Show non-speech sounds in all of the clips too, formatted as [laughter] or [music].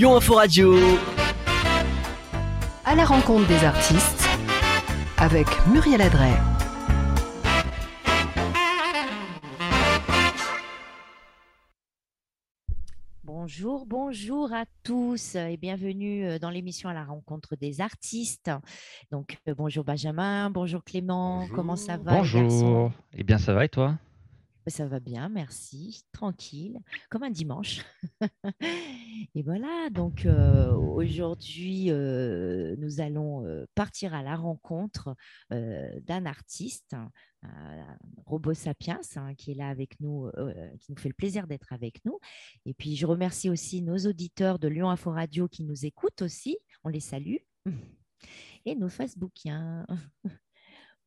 Lyon Info Radio. À la rencontre des artistes avec Muriel Adret. Bonjour, bonjour à tous et bienvenue euh, dans l'émission à la rencontre des artistes. Donc euh, bonjour Benjamin, bonjour Clément, comment ça va Bonjour. Eh bien, ça va et toi? Ça va bien, merci, tranquille, comme un dimanche. [laughs] et voilà, donc aujourd'hui, nous allons partir à la rencontre d'un artiste, euh, Robo Sapiens, hein, qui est là avec nous, qui nous fait le plaisir d'être avec nous. Et puis, je remercie aussi nos auditeurs de Lyon Info Radio qui nous écoutent aussi. On les salue. Et nos Facebookiens. [laughs]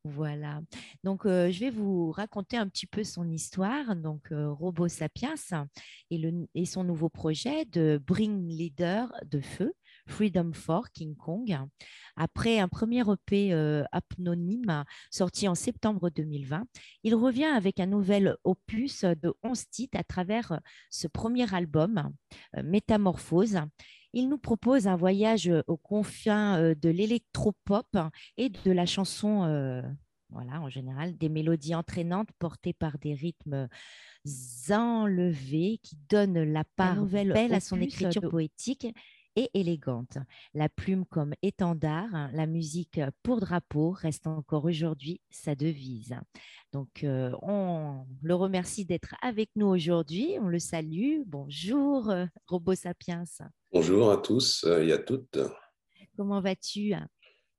Voilà. Donc, euh, je vais vous raconter un petit peu son histoire. Donc, euh, Robo Sapiens et, son nouveau projet de Bring Leader de Feu, Freedom for King Kong. Après un premier EP euh, apnonyme sorti en septembre 2020, il revient avec un nouvel opus de 11 titres à travers ce premier album, euh, Métamorphose. Il nous propose un voyage aux confins euh, de l'électropop et de la chanson, euh, voilà, en général, des mélodies entraînantes portées par des rythmes enlevés qui donnent la part belle à son écriture de- poétique et élégante. La plume comme étendard, hein, la musique pour drapeau reste encore aujourd'hui sa devise. Donc, euh, on le remercie d'être avec nous aujourd'hui. On le salue. Bonjour, euh, Robo Sapiens. Bonjour à tous euh, et à toutes. Comment vas-tu?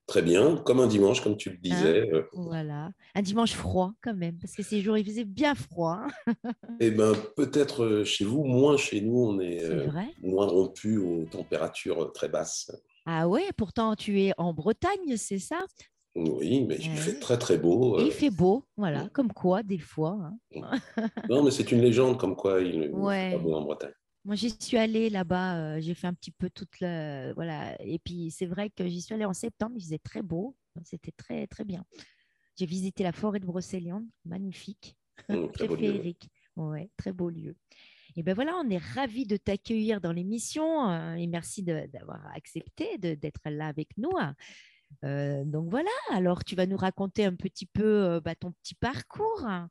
Très bien, comme un dimanche, comme tu le disais. euh, Voilà. Un dimanche froid quand même, parce que ces jours, il faisait bien froid. hein. [laughs] Eh ben, peut-être euh, chez vous, moins chez nous, on est euh, vrai? moins rompu aux températures très basses. Ah ouais, pourtant tu es en Bretagne, c'est ça? Oui, mais il Ouais. fait très très beau. Et il fait beau, voilà, comme quoi des fois. hein. Non, mais c'est une légende comme quoi il ne Ouais. fait pas beau en Bretagne. Moi, j'y suis allée là-bas, euh, j'ai fait un petit peu toute la... Voilà. Et puis, c'est vrai que j'y suis allée en septembre, il faisait très beau, c'était très, très bien. J'ai visité la forêt de Brocéliande, magnifique, Hum, [laughs] très très féerique. Ouais, très beau lieu. Et ben voilà, on est ravis de t'accueillir dans l'émission euh, et merci d'avoir accepté d'être là avec nous. Euh, donc voilà, alors tu vas nous raconter un petit peu euh, bah, ton petit parcours. hein.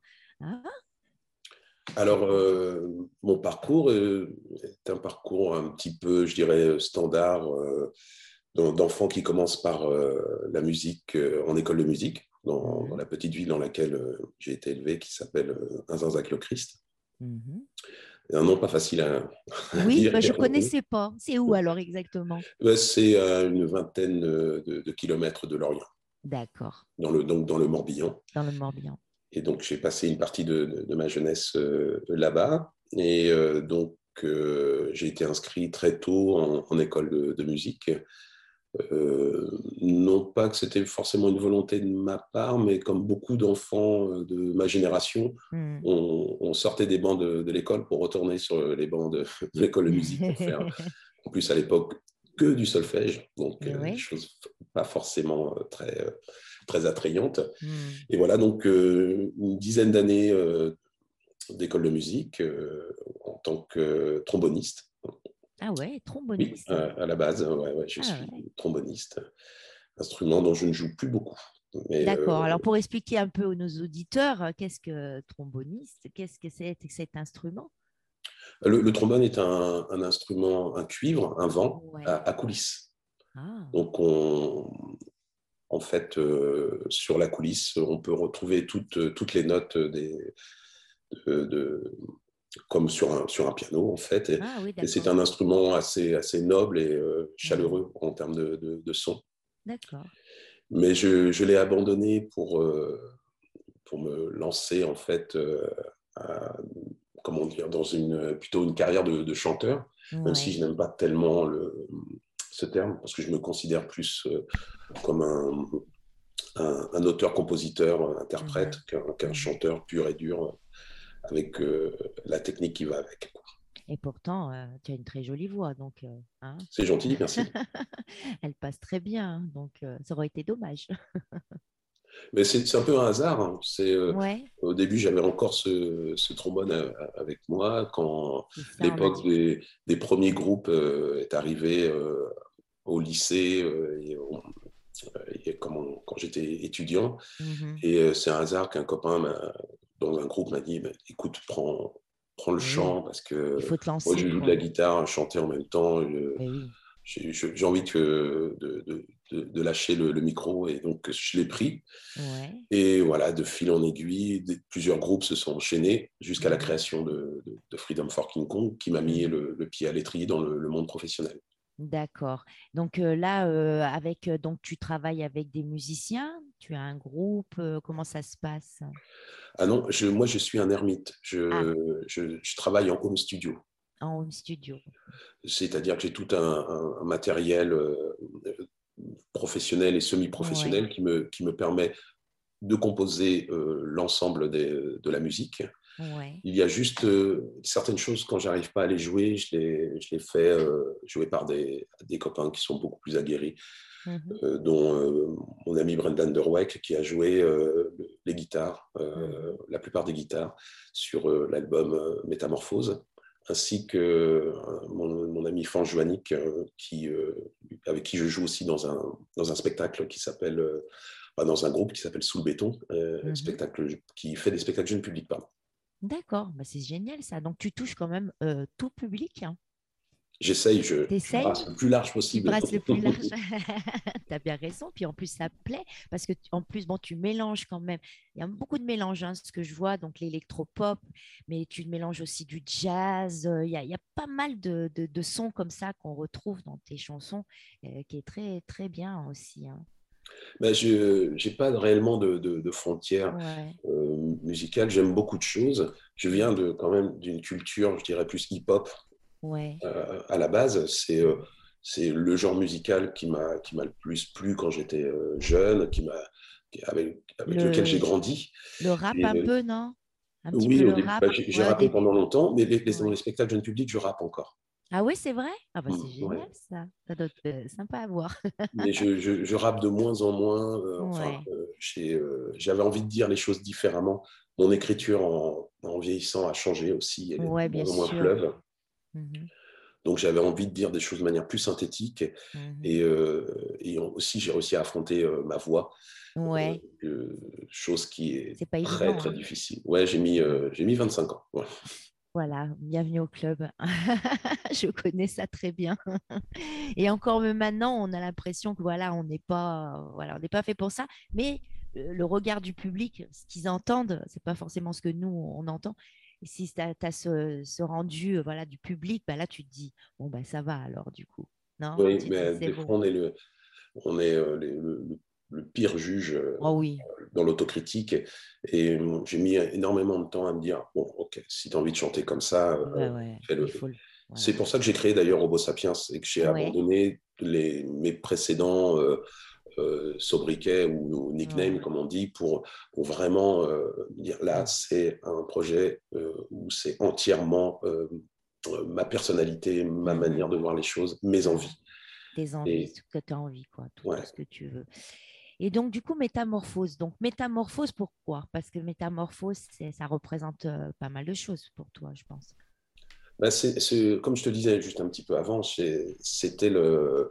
Alors, euh, mon parcours euh, est un parcours un petit peu, je dirais, standard euh, d'en- d'enfants qui commencent par euh, la musique euh, en école de musique, dans, Mhm. dans la petite ville dans laquelle euh, j'ai été élevé, qui s'appelle euh, Inzanzac-le-Christ. Mhm. Un nom pas facile à, à Oui, dire bah, et je ne connaissais pas. C'est où alors exactement? C'est à une vingtaine de, de kilomètres de Lorient, D'accord, dans le, donc dans le Morbihan. dans le Morbihan. Et donc, j'ai passé une partie de, de- de ma jeunesse euh, là-bas. Et euh, donc, euh, j'ai été inscrit très tôt en, en école de, de musique. Euh, non pas que c'était forcément une volonté de ma part, mais comme beaucoup d'enfants de ma génération, Hmm. on, on sortait des bancs de, de l'école pour retourner sur les bancs de, de l'école de musique pour faire, [laughs] en plus à l'époque, que du solfège. Donc, euh, oui. des choses pas forcément très, très attrayantes. Hmm. Et voilà, donc euh, une dizaine d'années euh, d'école de musique euh, en tant que tromboniste. Ah ouais, Oui, tromboniste. à, à la base, ouais, ouais, je Ah suis ouais. tromboniste, instrument dont je ne joue plus beaucoup. D'accord. euh, Alors pour expliquer un peu à nos auditeurs, qu'est-ce que tromboniste Qu'est-ce que c'est que cet instrument? Le, le trombone est un, un instrument, un cuivre, un vent Ouais. à, à coulisses. Ah, Donc, on, en fait, euh, sur la coulisse, on peut retrouver toutes, toutes les notes des, de, de- comme sur un, sur un piano, en fait. Et, Ah oui, et c'est un instrument assez, assez noble et euh, chaleureux en termes de, de- de son. D'accord. Mais je, je l'ai abandonné pour, euh, pour me lancer, en fait, euh, à- comment dire, dans une, plutôt une carrière de, de chanteur, même si je n'aime pas tellement le, ce terme, parce que je me considère plus euh, comme un, un, un auteur-compositeur, interprète, qu'un qu'un chanteur pur et dur, euh, avec euh, la technique qui va avec. Et pourtant, euh, tu as une très jolie voix, donc euh, hein, C'est gentil, merci. [laughs] elle passe très bien. hein, Donc, ça aurait été dommage. [laughs] Mais c'est un peu un hasard. Hein. C'est Au début, j'avais encore ce, trombone avec moi quand l'époque des, premiers groupes est arrivée au lycée et, quand j'étais étudiant. Mmh et c'est un hasard qu'un copain dans un groupe m'a dit bah, écoute, prends, prends le chant parce que moi je joue de la guitare, chanter en même temps. J'ai envie de, de, de, lâcher le, micro et donc je l'ai pris. Et voilà, de fil en aiguille, plusieurs groupes se sont enchaînés jusqu'à la mmh. création de, Freedom for King Kong qui m'a mis le, pied à l'étrier dans le, monde professionnel. D'accord. Donc là, avec donc tu travailles avec des musiciens, tu as un groupe, comment ça se passe? Ah non, je, moi je suis un ermite. Je, ah. je, travaille en home studio. En home studio. C'est-à-dire que j'ai tout un, matériel professionnel et semi-professionnel qui, me, qui me permet de composer l'ensemble de la musique. Il y a juste euh, certaines choses, quand j'arrive pas à les jouer, je les, je les fais euh, jouer par des, des, copains qui sont beaucoup plus aguerris, euh, dont mon ami Brendan Derweck, qui a joué les guitares, la plupart des guitares, sur l'album Métamorphose, ainsi que mon, mon ami Fan Joannick, qui, avec qui je joue aussi dans un, dans un spectacle qui s'appelle dans un groupe qui s'appelle Sous le béton, mmh spectacle qui fait des spectacles jeunes publics. D'accord, bah, c'est génial ça. Donc tu touches quand même tout public. Hein. J'essaye, je, je brasse le plus large possible. Tu le plus large. [laughs] [laughs] tu as bien raison. Puis en plus, ça plaît parce que en plus, bon, tu mélanges quand même. Il y a beaucoup de mélanges, hein, ce que je vois, donc l'électropop, mais tu mélanges aussi du jazz. Il y, a, il y a pas mal de, de, sons comme ça qu'on retrouve dans tes chansons, qui est très, très bien aussi. Hein. Ben, je n'ai pas réellement de, de, frontières euh, musicales. J'aime beaucoup de choses. Je viens de, quand même d'une culture, je dirais, plus hip-hop euh, à la base. C'est euh, c'est le genre musical qui m'a le plus plu quand j'étais jeune, qui avec, avec lequel j'ai grandi. Le rap un peu, non? Oui, bah, j'ai rappé pendant longtemps, mais les, dans les spectacles jeunes publics, je rappe encore. Ah oui, c'est vrai? Ah bah c'est mmh, génial ça. Ça doit être euh, sympa à voir. Mais je, je, rappe de moins en moins. Euh, euh, j'avais envie de dire les choses différemment. Mon écriture en, en vieillissant a changé aussi. Elle ouais, bien moins fleuve. Mmh Donc j'avais envie de dire des choses de manière plus synthétique. Mmh et, et, aussi, j'ai réussi à affronter ma voix. Ouais. chose qui est, très, très hein. difficile. Ouais, j'ai mis, j'ai mis 25 ans. Voilà, bienvenue au club. [laughs] je connais ça très bien. [laughs] Et encore maintenant, on a l'impression que voilà, on n'est pas, voilà, on n'est pas fait pour ça. Mais le regard du public, ce qu'ils entendent, c'est pas forcément ce que nous on entend. Et si tu as, ce, rendu voilà, du public, bah là tu te dis bon bah ça va alors du coup. Non, oui, mais des fois on est le, on est le, le pire juge euh, oh oui. dans l'autocritique. Et, j'ai mis énormément de temps à me dire, bon, ok, si tu as envie de chanter comme ça, euh, fais-le. C'est pour ça que j'ai créé d'ailleurs Robo Sapiens et que j'ai abandonné les, mes précédents euh, sobriquets ou, nicknames, comme on dit, pour, pour vraiment dire là, c'est un projet où c'est entièrement ma personnalité, ma manière de voir les choses, mes envies. Des envies, ce que tu as envie, quoi, tout ce que tu veux. Et donc, du coup, métamorphose. Donc, métamorphose, pourquoi Parce que métamorphose, ça représente euh, pas mal de choses pour toi, je pense. Bah, c'est, comme je te disais juste un petit peu avant, c'était le,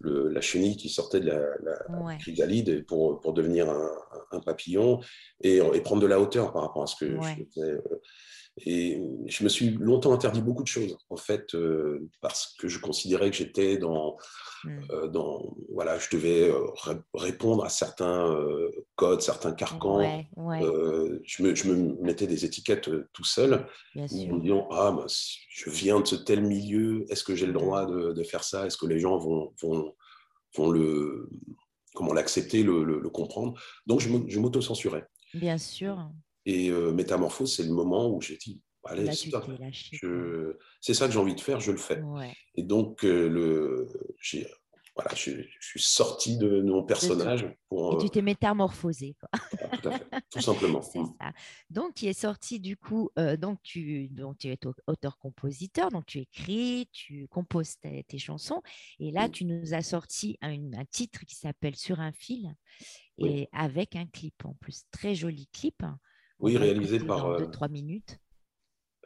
la chenille qui sortait de la, la chrysalide pour, pour devenir un, papillon et, et, prendre de la hauteur par rapport à ce que je faisais. Et je me suis longtemps interdit beaucoup de choses, en fait, euh, parce que je considérais que j'étais dans, mmh. euh, dans, voilà, je devais euh, répondre à certains codes, certains carcans. je, me, je, me, mettais des étiquettes tout seul, en me disant, ah, je viens de ce tel milieu, est-ce que j'ai le droit de, de faire ça? Est-ce que les gens vont, vont, vont le, comment l'accepter, le, le, comprendre? Donc, je m'auto-censurais. Bien sûr. Et euh, Métamorphose, c'est le moment où j'ai dit, allez. C'est ça que j'ai envie de faire, je le fais. Et donc, euh, le, voilà, je, suis sorti de, mon personnage. Pour, Et tu t'es métamorphosé. Quoi. tout à fait, tout [laughs] simplement. C'est mm. ça. Donc, tu es sorti du coup, donc, tu, donc tu es auteur-compositeur, donc tu écris, tu composes tes, chansons. Et là, mm. tu nous as sorti un, un titre qui s'appelle Sur un fil et avec un clip en plus. Très joli clip. Oui, réalisé par. 2-3 minutes?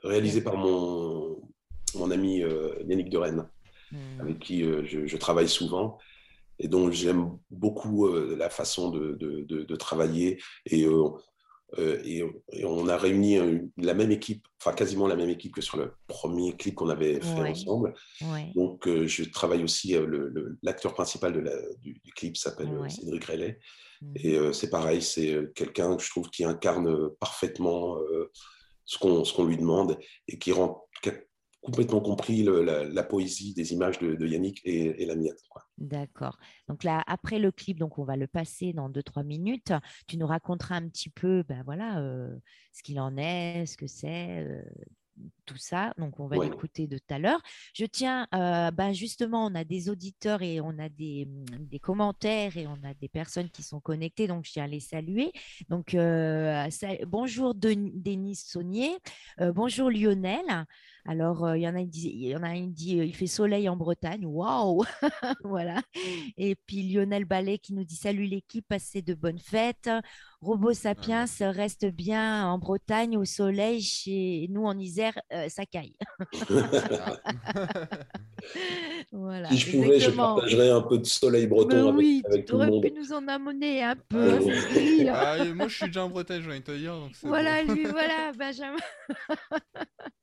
Réalisé par mon, mon ami Yannick de Rennes. Hmm. avec qui euh, je, travaille souvent et dont j'aime beaucoup euh, la façon de, de, travailler. Et, euh, et, on a réuni la même équipe, enfin quasiment la même équipe que sur le premier clip qu'on avait fait ensemble. Donc je travaille aussi, l'acteur principal de la, du, clip s'appelle Cédric Relais. Hmm. Et c'est pareil, c'est quelqu'un que je trouve qui incarne parfaitement ce qu'on lui demande et qui rend complètement compris la, poésie des images de, Yannick et, la mienne. D'accord. Donc là, après le clip, donc on va le passer dans 2-3 minutes. Tu nous raconteras un petit peu, ben voilà, euh, ce qu'il en est, ce que c'est, euh, tout ça. Donc, on va l'écouter de tout à l'heure. Je tiens, euh, ben justement, on a des auditeurs et on a des, mmh, des, commentaires et on a des personnes qui sont connectées. Donc, je tiens à les saluer. Donc, euh, bonjour Denis Saunier. Euh, bonjour Lionel. Alors, il y en a, il y en a un qui dit il fait soleil en Bretagne. Waouh [laughs] Voilà. Et puis Lionel Ballet qui nous dit salut l'équipe, passez de bonnes fêtes. Robo Sapiens reste bien en Bretagne au soleil. Chez nous en Isère, ça caille. [laughs] voilà, si je pouvais, je partagerais un peu de soleil breton avec, oui, avec tout le monde. pu nous en amener un peu. Ah, ah, moi, je suis déjà en Bretagne, j'ai envie de te dire. voilà, lui, voilà, Benjamin. [laughs]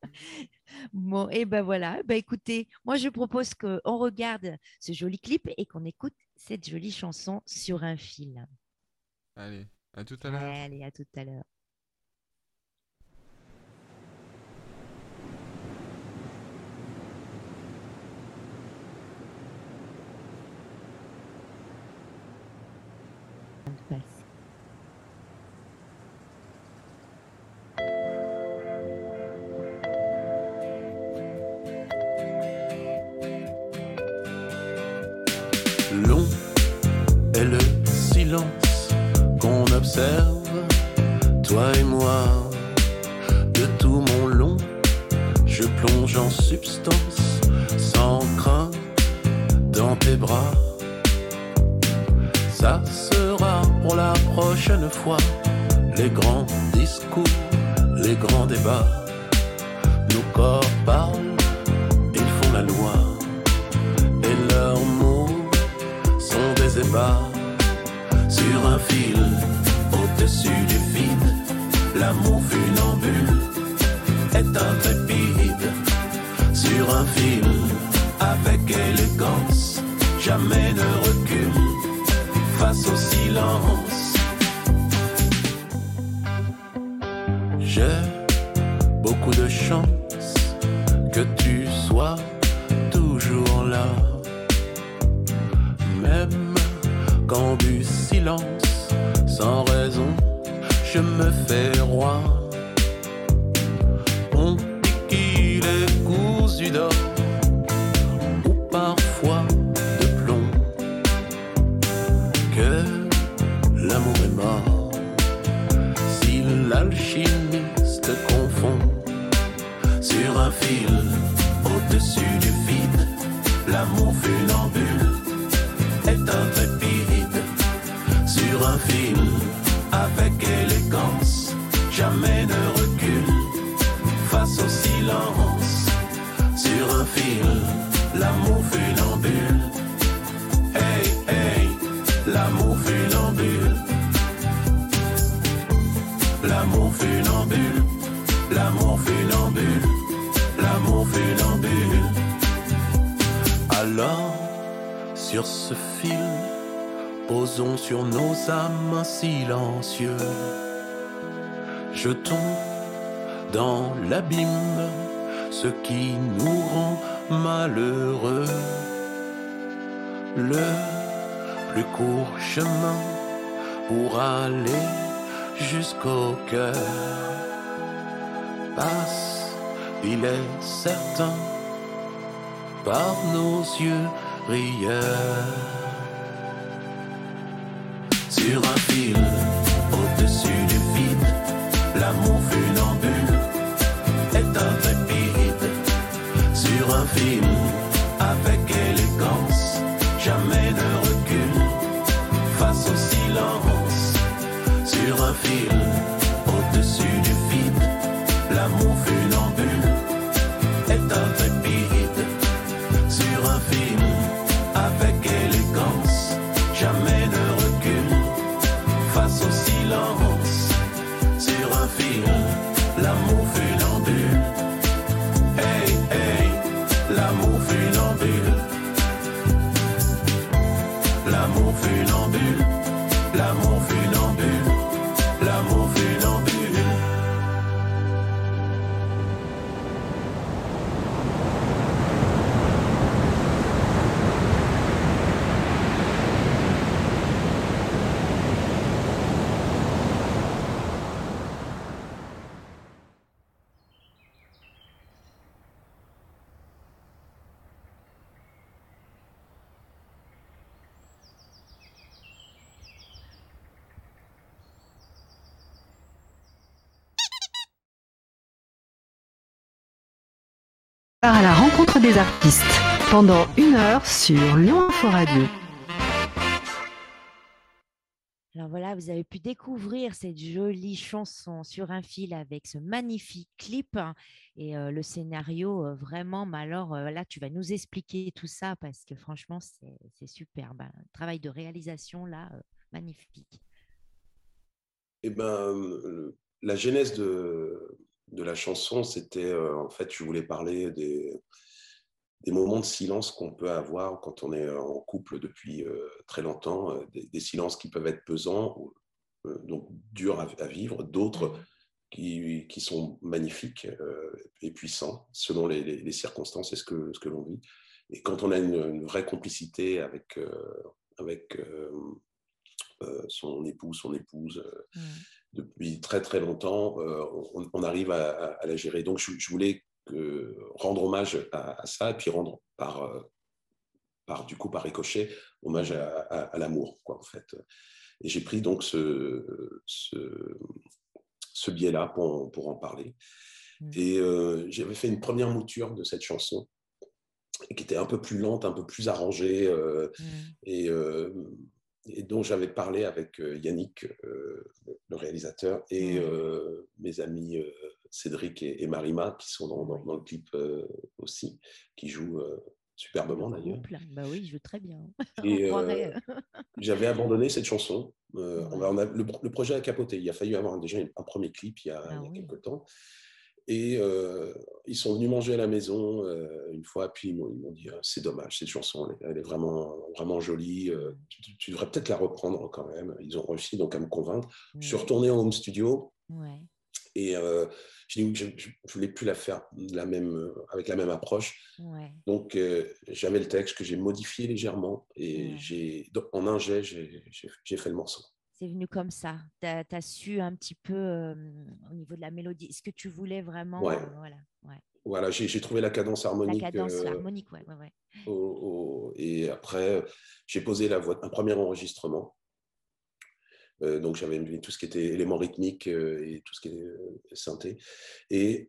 bon, et ben voilà. Ben, écoutez, moi, je propose qu'on regarde ce joli clip et qu'on écoute cette jolie chanson sur un fil. Allez, à tout à l'heure. Allez, à tout à l'heure. Les grands discours, les grands débats. Nos corps parlent, ils font la loi. Et leurs mots sont des ébats. Sur un fil, au-dessus du vide, l'amour funambule est intrépide. Sur un fil, avec élégance, jamais ne recule face au silence. J'ai beaucoup de chance que tu sois toujours là. Même quand du silence, sans raison, je me fais roi. On dit qu'il est d'or sur nos âmes silencieux. Jetons dans l'abîme ce qui nous rend malheureux. Le plus court chemin pour aller jusqu'au cœur passe il est certain, par nos yeux rieur. Sur un fil, au-dessus du vide, l'amour funambule est un trépide. Sur un fil, avec élégance, jamais ne recule face au silence. Sur un fil, à la rencontre des artistes pendant une heure sur Lyon Info Radio. Alors voilà, vous avez pu découvrir cette jolie chanson sur un fil avec ce magnifique clip hein, et euh, le scénario euh, vraiment. Mais alors euh, là, tu vas nous expliquer tout ça parce que franchement, c'est superbe. Un travail de réalisation là, euh, magnifique. Eh ben, la genèse de, de la chanson, c'était euh, en fait, je voulais parler des, des moments de silence qu'on peut avoir quand on est en couple depuis euh, très longtemps, euh, des, des silences qui peuvent être pesants, ou, donc durs à, à vivre, d'autres qui, qui sont magnifiques et puissants selon les, les- les circonstances et ce que, ce que l'on vit. Et quand on a une, une vraie complicité avec, euh, avec euh, euh, son époux, son épouse, Mm. Depuis très très longtemps, euh, on, on arrive à, à- à la gérer. Donc je, je voulais que- rendre hommage à, à ça et puis rendre par, euh, par du coup par ricochet hommage à, l'amour quoi en fait. Et j'ai pris donc ce, ce, ce biais-là pour, pour en parler. Mm. Et euh, j'avais fait une première mouture de cette chanson qui était un peu plus lente, un peu plus arrangée. euh, Mm. et, euh, et dont j'avais parlé avec euh, Yannick, euh, le réalisateur, et Ouais. euh, mes amis Cédric et, et Marima, qui sont dans, dans- dans le clip aussi, qui jouent superbement Le d'ailleurs. Bah oui, je veux très bien. Et. [laughs] J'avais abandonné cette chanson. Euh, Ouais. on va- on a- le, le projet a capoté. Il a fallu avoir déjà un premier clip il y a, Ah il y a oui. quelques temps. Et euh, ils sont venus manger à la maison euh, une fois, puis ils m'ont dit euh, c'est dommage, cette chanson, elle est, elle est vraiment, vraiment jolie. euh, tu, devrais peut-être la reprendre quand même. Ils ont réussi donc à me convaincre. Je suis retourné en home studio Ouais. et dit que je ne voulais plus la faire de la même, avec la même approche. Ouais. Donc j'avais le texte que j'ai modifié légèrement et j'ai en un jet j'ai fait le morceau. C'est venu comme ça? Tu as, su un petit peu euh, au niveau de la mélodie, ce que tu voulais vraiment. Ouais. euh, voilà. Ouais. Voilà, j'ai trouvé la cadence La harmonique. cadence euh, harmonique, ouais, ouais, ouais. au- au- et après, j'ai posé la voix, un premier enregistrement. Donc j'avais mis tout ce qui était éléments rythmiques et tout ce qui était synthé. Et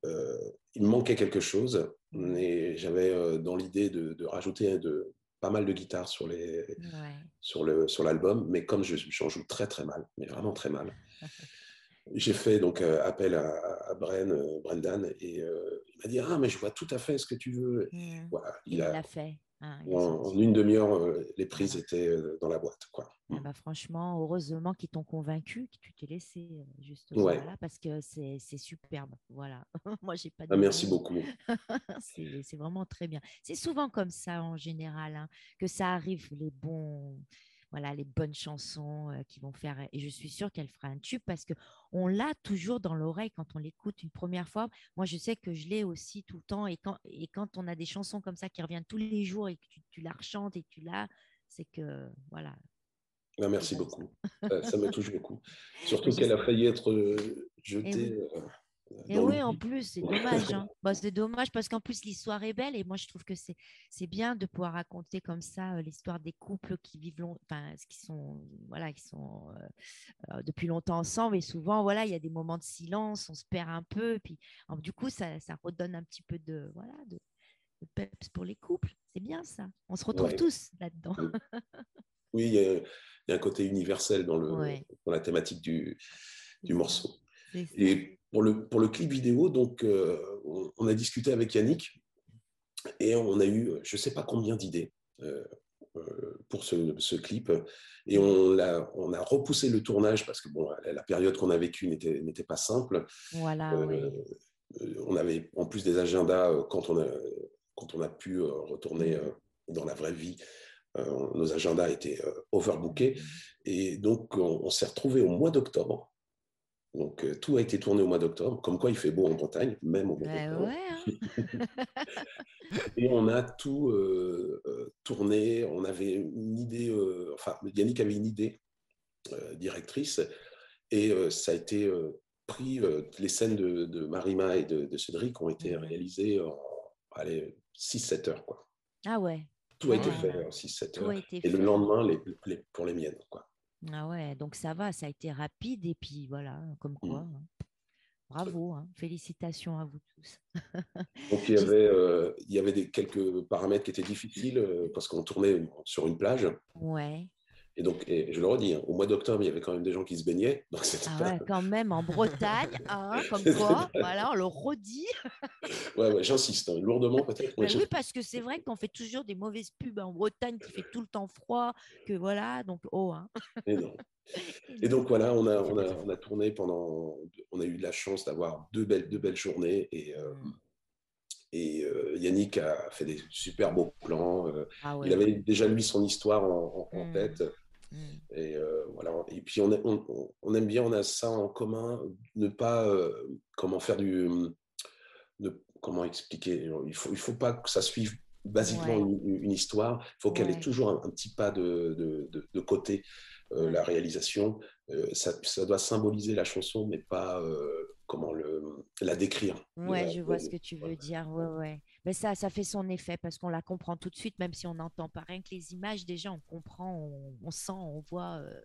il me manquait quelque chose. Et j'avais euh, dans l'idée de, de rajouter de, pas mal de guitares sur les, Ouais. sur le sur l'album, mais comme je j'en joue très très mal, mais vraiment très mal, [laughs] j'ai fait donc euh, appel à, à Bren, euh, Brendan et euh, il m'a dit ah mais je vois tout à fait ce que tu veux. Mm. Voilà, Il il a l'a fait. Hein, il a en, une demi-heure euh, les prises étaient euh, dans la boîte quoi. Ah bah, franchement, heureusement qu'ils t'ont convaincu, que tu t'es laissé euh, justement Ouais. là parce que c'est superbe. Voilà. [laughs] Moi, j'ai pas de Ah, merci beaucoup. [laughs] c'est c'est vraiment très bien. C'est souvent comme ça en général hein, que ça arrive les bons, voilà, les bonnes chansons euh, qui vont faire. Et je suis sûre qu'elle fera un tube parce que on l'a toujours dans l'oreille quand on l'écoute une première fois. Moi, je sais que je l'ai aussi tout le temps. Et quand et quand on a des chansons comme ça qui reviennent tous les jours et que tu, tu la rechantes et tu l'as, c'est que voilà. Ah, merci beaucoup. Euh, ça me touche beaucoup. [laughs] Surtout qu'elle a failli être jetée oui. Euh, Et dans oui, en plus, c'est dommage. hein. [laughs] Bah, c'est dommage parce qu'en plus, l'histoire est belle et moi, je trouve que c'est c'est bien de pouvoir raconter comme ça euh, l'histoire des couples qui vivent long... enfin, qui sont, voilà, qui sont euh, depuis longtemps ensemble et souvent, voilà, il y a des moments de silence, on se perd un peu. Et puis, alors, du coup, ça, ça redonne un petit peu de, voilà, de, de peps pour les couples. C'est bien ça. On se retrouve Ouais. tous là-dedans. Oui, [laughs] il y, a, il y a un côté universel dans, le, Ouais. dans la thématique du, du morceau. Et pour le, pour le clip vidéo, donc, euh, on, on a discuté avec Yannick et on a eu je ne sais pas combien d'idées euh, euh, pour ce, ce clip. Et on, a repoussé le tournage parce que bon, la, la période qu'on a vécue n'était pas simple. Voilà, Euh, oui. on avait en plus des agendas quand on a, quand on a pu retourner dans la vraie vie. nos agendas étaient overbookés. Et donc, on, on s'est retrouvé au mois d'octobre. Donc, euh, tout a été tourné au mois d'octobre. Comme quoi, il fait beau en Bretagne, même au mois Ouais, d'octobre. ouais, hein. [laughs] Et on a tout euh, euh, tourné. On avait une idée, enfin, Yannick avait une idée directrice, et ça a été pris. les scènes de, de Marima et de, de Cédric ont été Mhm. réalisées en 6-7 heures. Quoi. Ah ouais, Tout a été Ouais. fait en 6-7 tout heures. Et le fait. lendemain, les, les- pour les miennes. Quoi. Ah ouais, donc ça va, ça a été rapide et puis voilà, comme Mm. quoi. hein. Bravo, hein, félicitations à vous tous. [laughs] Donc, il y avait, euh, il y avait des, quelques paramètres qui étaient difficiles euh, parce qu'on tournait sur une plage. Ouais, Et donc, et je le redis, hein, au mois d'octobre, il y avait quand même des gens qui se baignaient. [laughs] Donc, ah pas- quand même en Bretagne, hein, [laughs] comme quoi, voilà, on le redit. [laughs] Ouais, ouais, j'insiste, hein, lourdement peut-être. Ben je- oui, parce que c'est vrai qu'on fait toujours des mauvaises pubs en Bretagne qui fait tout le temps froid, que voilà, donc oh. Hein. non. Et donc voilà, on a, on, a, on a tourné pendant. On a eu de la chance d'avoir deux belles, deux belles journées. Et, euh, et euh, Yannick a fait des super beaux plans. euh, Ah ouais. Il avait déjà lui son histoire en, en- en Mm. tête. Mm. Et euh, voilà. Et puis on, a- on, on- on aime bien, on a ça en commun, ne pas euh, comment faire du, de- comment expliquer? Il faut, il faut pas que ça suive basiquement Ouais. une, une histoire. Il faut qu'elle Ouais. ait toujours un, un petit pas de, de, de- de côté. Euh. La réalisation, ça, ça doit symboliser la chanson, mais pas comment le, la décrire. Ouais, La- je vois ce que tu veux dire. Ouais, ouais. Mais ça, ça fait son effet parce qu'on la comprend tout de suite, même si on n'entend pas rien que les images. Déjà, on comprend, on, on sent, on voit euh,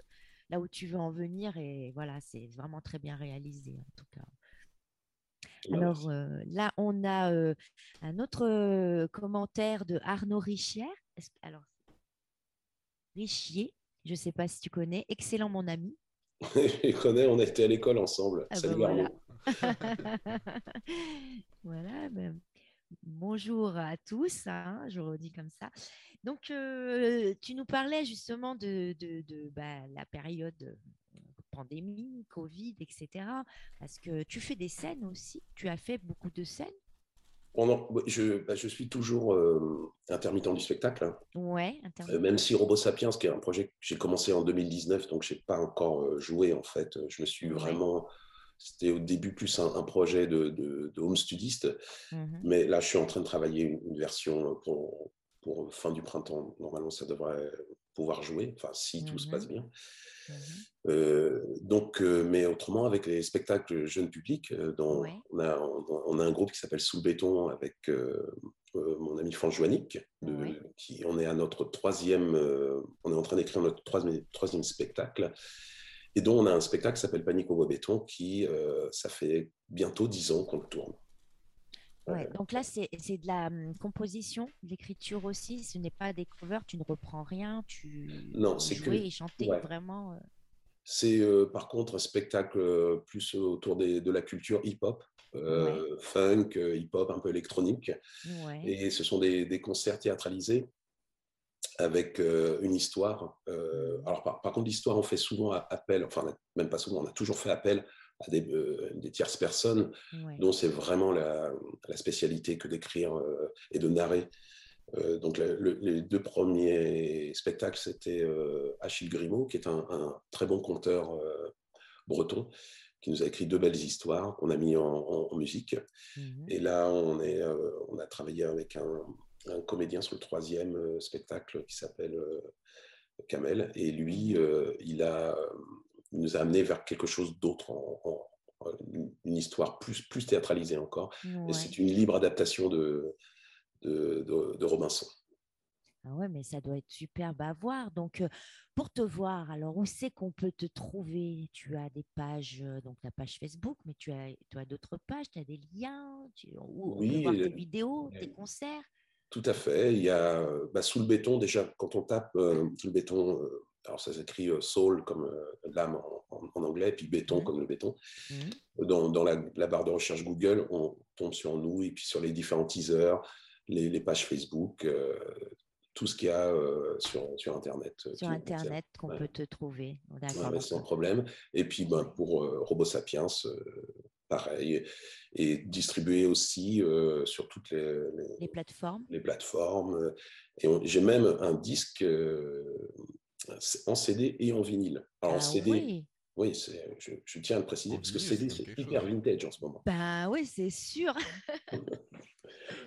là où tu veux en venir. Et voilà, c'est vraiment très bien réalisé en tout cas. Alors euh, là, on a euh, un autre euh, commentaire de Arnaud Richière. Est-ce- Alors, Richier, je ne sais pas si tu connais. Excellent, mon ami. [laughs] je connais, on a été à l'école ensemble. Ah Salut bah voilà. Arnaud. [laughs] voilà, ben, bonjour à tous, hein, je redis comme ça. Donc, euh, tu nous parlais justement de, de, de, bah, la période euh, pandémie, Covid, etc. Parce que tu fais des scènes aussi? Tu as fait beaucoup de scènes? On en- je, bah, je suis toujours euh, intermittent du spectacle. hein. Ouais, Euh, intermittent. même si Robo Sapiens, qui est un projet que j'ai commencé en 2019, donc je n'ai pas encore joué en fait. Je me suis Ouais. vraiment. C'était au début plus un, un projet de, de, de home studiste, Mhm. mais là je suis en train de travailler une, une version pour, pour fin du printemps. Normalement, ça devrait pouvoir jouer, enfin si tout se Mhm. passe bien. Mhm. Euh, donc, euh, mais autrement, avec les spectacles jeunes publics, euh, dans- Ouais. on, a, on, on a un groupe qui s'appelle Sous le béton avec mon ami Franck Joannick, de- Ouais. qui on est à notre troisième, on est en train d'écrire notre troisième, troisième spectacle, et dont on a un spectacle qui s'appelle Panique au bois béton, qui euh, ça fait bientôt dix ans qu'on le tourne. Ouais, donc là, c'est de la hum, composition, de l'écriture aussi. Ce n'est pas des covers, tu ne reprends rien, tu Non, c'est que- et ouais. vraiment. euh, C'est euh, par contre un spectacle euh, plus autour des- de la culture hip-hop, euh, funk, euh, hip-hop, un peu électronique. ouais. Et ce sont des, des concerts théâtralisés avec euh, une histoire. Euh, alors, par, par contre, l'histoire, on fait souvent appel, enfin, même pas souvent, on a toujours fait appel à des, euh, des tierces personnes ouais. dont c'est vraiment la, la spécialité que d'écrire et de narrer. Donc, le- le- les deux premiers spectacles, c'était Achille Grimaud, qui est un, un très bon conteur breton, qui nous a écrit deux belles histoires qu'on a mis en, en- en musique. Mhm. Et là, on, est, on a travaillé avec un, un comédien sur le troisième euh, spectacle qui s'appelle euh, Kamel. Et lui, euh, il, a, il nous a amené vers quelque chose d'autre en, en- une, histoire plus, plus théâtralisée encore. Et c'est une libre adaptation de, de, de- de Robinson. Ah ouais, mais ça doit être superbe à voir. Donc, euh, pour te voir, alors où c'est qu'on peut te trouver? Tu as des pages, euh, donc ta page Facebook, mais tu as, tu as d'autres pages, tu as des liens, tu- où on peut Oui, voir tes vidéos, tes concerts? Tout à fait. Il y a euh, bah, sous le béton, déjà, quand on tape euh, sous le béton, euh, alors ça s'écrit euh, soul comme euh, l'âme en, en- en anglais, puis béton Mhm. comme le béton. Mhm. Dans, dans la, la barre de recherche Google, on tombe sur nous et puis sur les différents teasers, les, les pages Facebook, euh, tout ce qu'il y a euh, sur, sur Internet. euh, Sur tout- Internet qu'on ouais. peut te trouver. Ouais, sans problème. Et puis ben, pour euh, Robo Sapiens, euh, pareil. Et distribué aussi euh, sur toutes les, les- les plateformes. les plateformes. euh, Et on- j'ai même un disque euh, en CD et en vinyle. Alors en Ah CD, oui. oui, c'est- je, je tiens à le préciser, En parce que CD, c'est hyper chose. vintage en ce moment. Ben oui, c'est sûr. [laughs]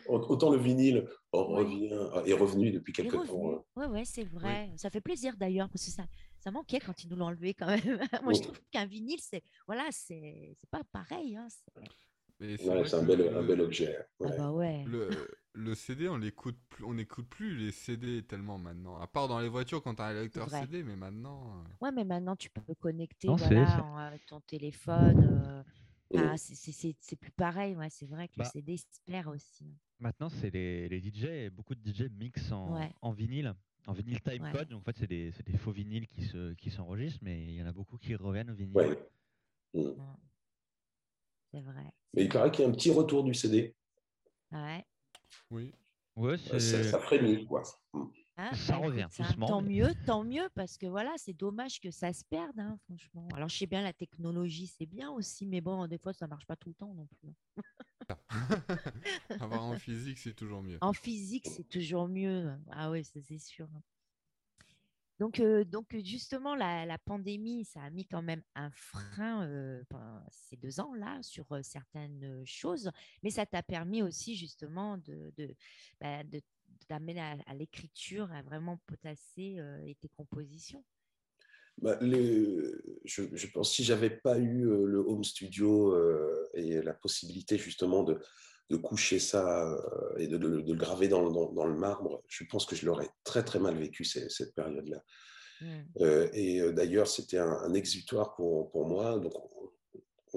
Autant le vinyle en Ouais. revient, est revenu depuis quelques temps. revenu. Ouais, ouais, c'est vrai. Ça fait plaisir d'ailleurs parce que ça, ça manquait quand ils nous l'ont enlevé quand même. [laughs] Moi, je Oui. trouve qu'un vinyle, c'est voilà, c'est c'est pas pareil. Hein. c'est- Ouais, un le- un bel objet. Ah ouais. bah ouais. Le, le CD, on l'écoute plus, on n'écoute plus les CD tellement maintenant. À part dans les voitures quand t'as un lecteur. CD, mais maintenant. euh, Ouais, mais maintenant tu peux connecter Non, voilà, en- avec ton téléphone. euh, ah, c'est- c'est c'est- c'est plus pareil. Ouais, c'est vrai que le Bah. CD se perd aussi. Maintenant, c'est les, les DJ, beaucoup de DJ mixent en, Ouais. en vinyle, en vinyle Ouais. timecode. Donc en fait, c'est des, faux vinyles qui se- qui s'enregistrent, mais il y en a beaucoup qui reviennent au vinyle. Ouais. Mhm. C'est vrai. Mais il c'est vrai. paraît qu'il y a un petit retour du CD. Ouais. Oui. Ouais, Ça, ça frémit, quoi. Ah, Ça bah, écoute, revient ça, doucement, Tant mais- mieux, tant mieux, parce que voilà, c'est dommage que ça se perde, hein, franchement. Alors, je sais bien, la technologie, c'est bien aussi, mais bon, des fois, ça marche pas tout le temps non plus. [laughs] [laughs] Avoir en physique, c'est toujours mieux. En physique, c'est toujours mieux. Ah oui, c'est sûr. Donc, euh, donc justement, la, pandémie, ça a mis quand même un frein euh, ces deux ans-là sur euh, certaines choses, mais ça t'a permis aussi justement de, de, bah, à, à l'écriture, à vraiment potasser et tes compositions. Bah, les- je, je pense si j'avais pas eu euh, le home studio euh, et la possibilité justement de, de coucher ça euh, et de, de le- de le graver dans, dans- dans le marbre, je pense que je l'aurais très très mal vécu ces- cette période-là. Mm. Euh, et d'ailleurs, c'était un, un exutoire pour, pour moi. Donc, on,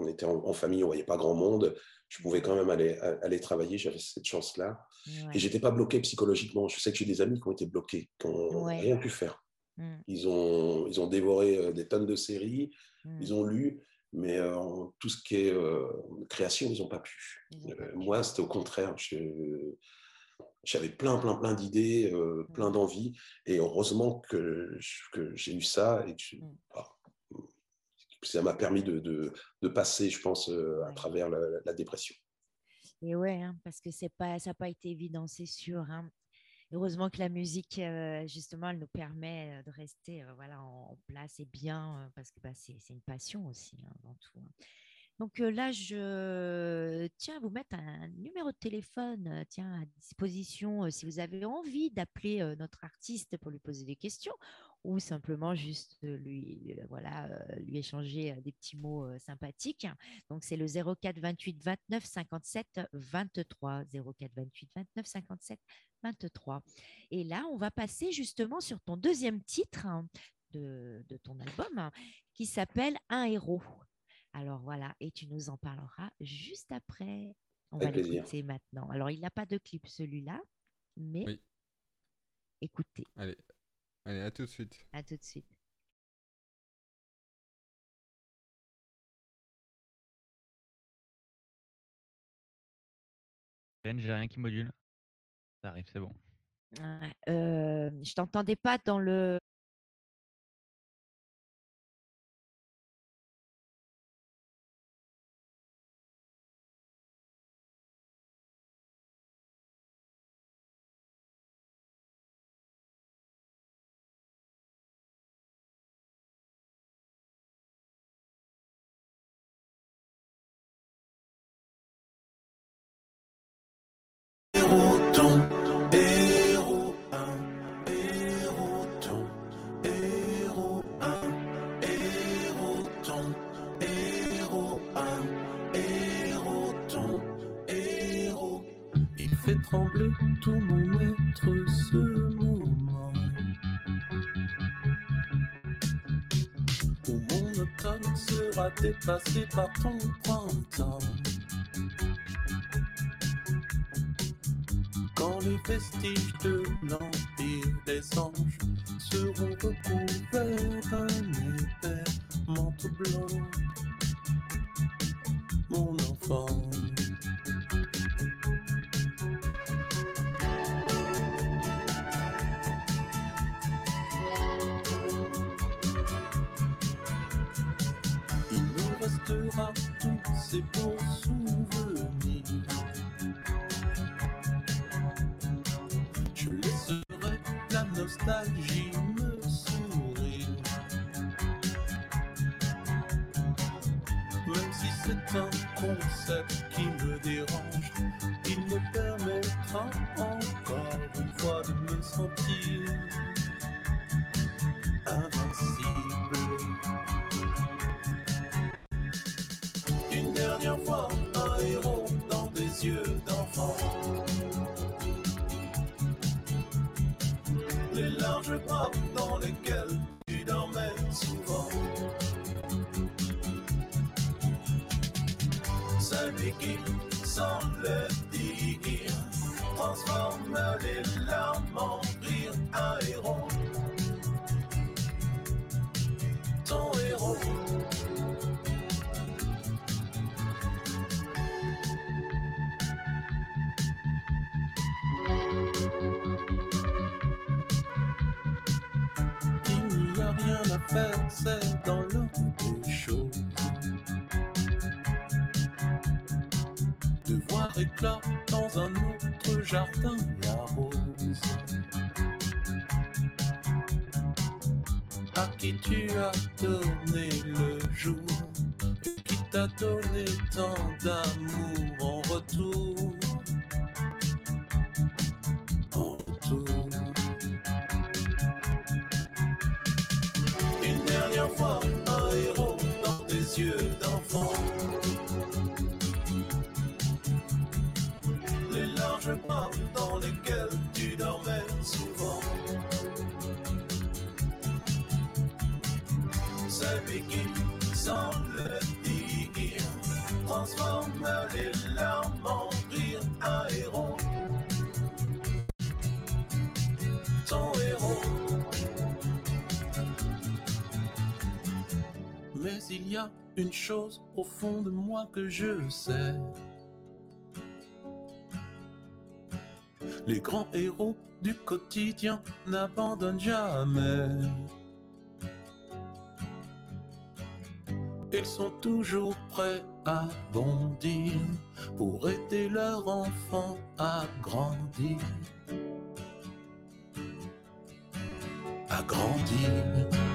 on était en, en famille, on voyait pas grand monde. Je pouvais quand même aller, aller travailler, j'avais cette chance-là. Ouais. Et j'étais pas bloqué psychologiquement. Je sais que j'ai des amis qui ont été bloqués, qui n'ont Ouais. rien pu faire. Mm, Ils ont, ils ont dévoré euh, des tonnes de séries, mm. ils ont lu, mais euh, tout ce qui est euh, création, ils n'ont pas pu. Euh, moi, c'était au contraire. J'avais plein, plein, plein d'idées, euh, plein Mm. d'envies, et heureusement que, j'ai eu ça, et que Mm. ah, ça m'a permis de, de, de passer, je pense, à travers la, la dépression. Et ouais, hein, parce que c'est pas, ça n'a pas été évident, c'est sûr. hein. Heureusement que la musique, euh, justement, elle nous permet euh, de rester euh, voilà, en, place et bien, parce que bah, c'est une passion aussi, hein, avant tout. hein. Donc là, je tiens à vous mettre un numéro de téléphone tiens, à disposition si vous avez envie d'appeler notre artiste pour lui poser des questions ou simplement juste lui, voilà, lui échanger des petits mots sympathiques. Donc, c'est le 04 28 29 57 23. 04 28 29 57 23. Et là, on va passer justement sur ton deuxième titre hein, de, de ton album hein, qui s'appelle Un héros. Alors voilà, et tu nous en parleras juste après. On Avec va l'écouter maintenant. Alors, il n'a pas de clip celui-là, mais Oui. écoutez, Allez, allez, à tout de suite. à tout de suite. Ben, j'ai rien qui module. Ça arrive, c'est bon. Euh, je t'entendais pas dans le. Mon être ce moment. Où mon automne sera dépassé par ton printemps. Quand les vestiges de l'Empire des anges seront recouverts d'un épais manteau blanc, tous ces up, gonna get jardin la rose. À qui tu as donné le jour, qui t'a donné tant d'amour? Les. Un héros. Ton héros. Mais il y a une chose au fond de moi que je sais. Les grands héros du quotidien n'abandonnent jamais. Ils sont toujours prêts pour aider leur enfant à grandir. À grandir.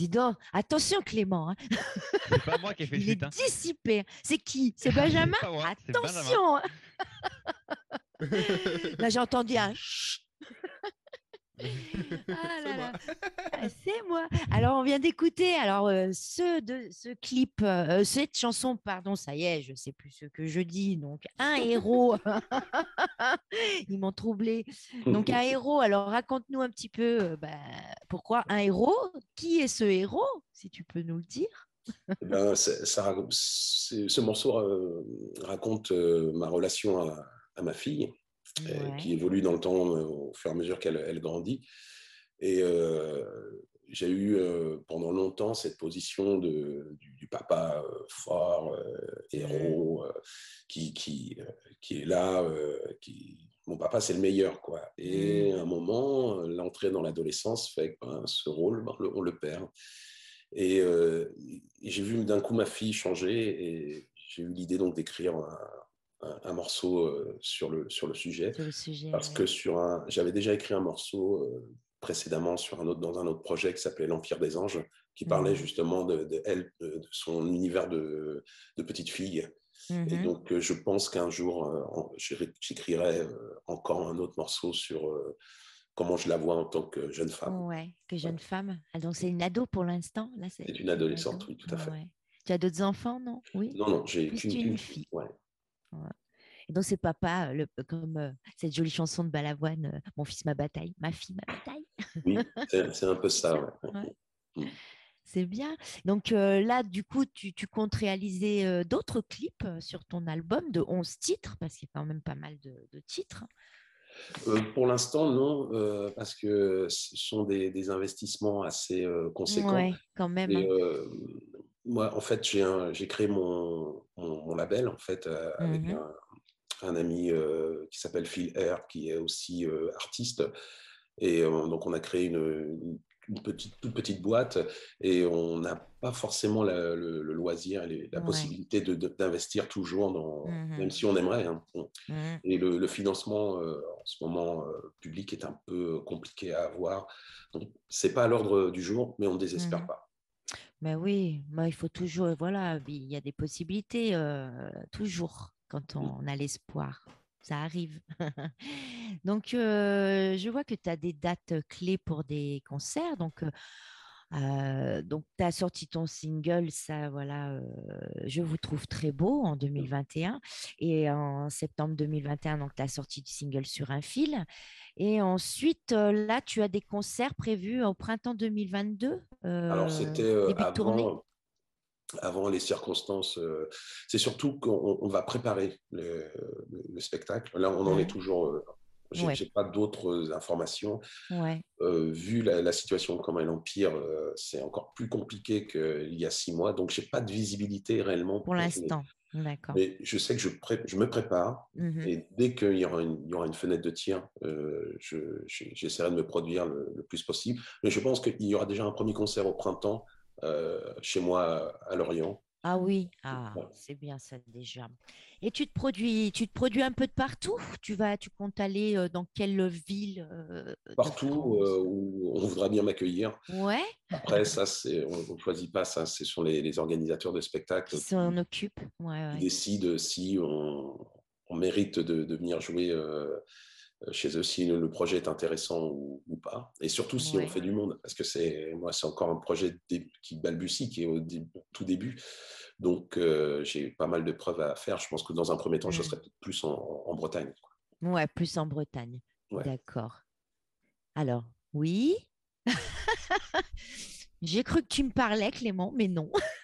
Dis donc, attention Clément, hein, C'est pas moi qui ai [laughs] fait le il est chute. hein. dissipé. C'est qui? [laughs] C'est Benjamin? Pas moi, c'est Benjamin. Attention hein. [laughs] Là, j'ai entendu un chut. Ah là là. Ah, C'est moi. Alors, on vient d'écouter alors euh, ce de ce clip, euh, cette chanson, pardon, ça y est, je sais plus ce que je dis. Donc, un héros. [laughs] Ils m'ont troublé. Donc, un héros. Alors, raconte-nous un petit peu euh, bah, pourquoi un héros? Qui est ce héros, si tu peux nous le dire? Eh ben, c'est- ça, ce morceau euh, raconte euh, ma relation à, à ma fille, euh, Ouais. qui évolue dans le temps euh, au fur et à mesure qu'elle elle grandit. Et euh, j'ai eu euh, pendant longtemps cette position de, du, du papa euh, fort, euh, héros, euh, qui, qui, euh, qui est là. euh, qui... Mon papa, c'est le meilleur. quoi. Et à un moment, euh, l'entrée dans l'adolescence fait que ben, ce rôle, ben, on le perd. Et, euh, et j'ai vu d'un coup ma fille changer et j'ai eu l'idée donc d'écrire un, un- un morceau sur, le, sur le sujet. Sur le sujet. Parce ouais. que sur un, j'avais déjà écrit un morceau précédemment sur un autre, dans un autre projet qui s'appelait L'Empire des Anges, qui parlait Mhm. justement de, de elle, de, son univers de, de petite fille. Et Mhm. donc, je pense qu'un jour, en- j'écrirai encore un autre morceau sur comment je la vois en tant que jeune femme. Ouais, que jeune femme. Ah, donc c'est une ado pour l'instant? Là, c'est C'est une adolescente, ado. oui, tout à fait. Ouais. Tu as d'autres enfants, non? Oui. Non, non, j'ai qu'une une fille. Ouais. Et donc c'est papa, euh, le, comme euh, cette jolie chanson de Balavoine, euh, mon fils ma bataille, ma fille ma bataille. Oui, c'est un peu ça. ouais. [laughs] ouais. C'est bien. Donc euh, là, du coup, tu, tu comptes réaliser euh, d'autres clips euh, sur ton album de 11 titres, parce qu'il y a quand même pas mal de, de titres. Euh, pour l'instant, non, euh, parce que ce sont des, des investissements assez euh, conséquents. Ouais, quand même. Et, hein. Moi, en fait, j'ai créé mon, mon, mon label en fait euh, avec Mhm. un, un ami euh, qui s'appelle Phil Air, qui est aussi euh, artiste. Et donc, on a créé une, une- une petite, toute petite boîte et on n'a pas forcément la- le, le loisir et les- la Ouais. possibilité d'investir toujours dans, Mhm. même si on aimerait. hein. Mhm. et le, le financement en ce moment public est un peu compliqué à avoir. Donc, c'est pas à l'ordre du jour, mais on ne désespère Mhm. pas. Mais oui, moi, il faut toujours, voilà, il y a des possibilités, euh, toujours, quand on a l'espoir. Ça arrive. [laughs] Donc, euh, je vois que tu as des dates clés pour des concerts. Donc, euh, donc tu as sorti ton single, ça, voilà, euh, Je vous trouve très beau en 2021. Et en septembre 2021, donc tu as sorti du single sur un fil. Et ensuite, euh, là, tu as des concerts prévus au printemps 2022. Alors, c'était avant, avant les circonstances. c'est surtout qu'on on va préparer le, le- le spectacle. Là, on en Ouais. est toujours. Ouais. j'ai pas d'autres informations. Ouais. Euh, vu la, la situation, comment elle empire, euh, c'est encore plus compliqué qu'il y a six mois. Donc, j'ai pas de visibilité réellement. Pour l'instant, d'accord. Mais je sais que je, pré- je me prépare. Mhm. Et dès qu'il y aura une, il y aura une fenêtre de tir, euh, je- je- j'essaierai de me produire le, le plus possible. Mais je pense qu'il y aura déjà un premier concert au printemps chez moi à Lorient. Ah oui, ah, c'est bien ça déjà. Et tu te produis, tu te produis un peu de partout? Tu vas, tu comptes aller dans quelle ville euh, Partout euh, où on voudra bien m'accueillir. Ouais, Après, ça, c'est, on ne choisit pas ça. Ce sont les, les organisateurs de spectacles qui s'en occupent. Ouais, qui ouais. décident si on, on mérite de, de venir jouer euh, chez eux, si le projet est intéressant ou, ou pas. Et surtout si Ouais. on fait du monde. Parce que c'est, moi, c'est encore un projet qui balbutie, qui est au dé- tout début. Donc, euh, j'ai pas mal de preuves à faire. Je pense que dans un premier temps, je Mm. serai peut-être plus en, en Bretagne. quoi. Ouais, plus en Bretagne. Ouais. D'accord. Alors, oui. [laughs] J'ai cru que tu me parlais, Clément, mais non. [laughs]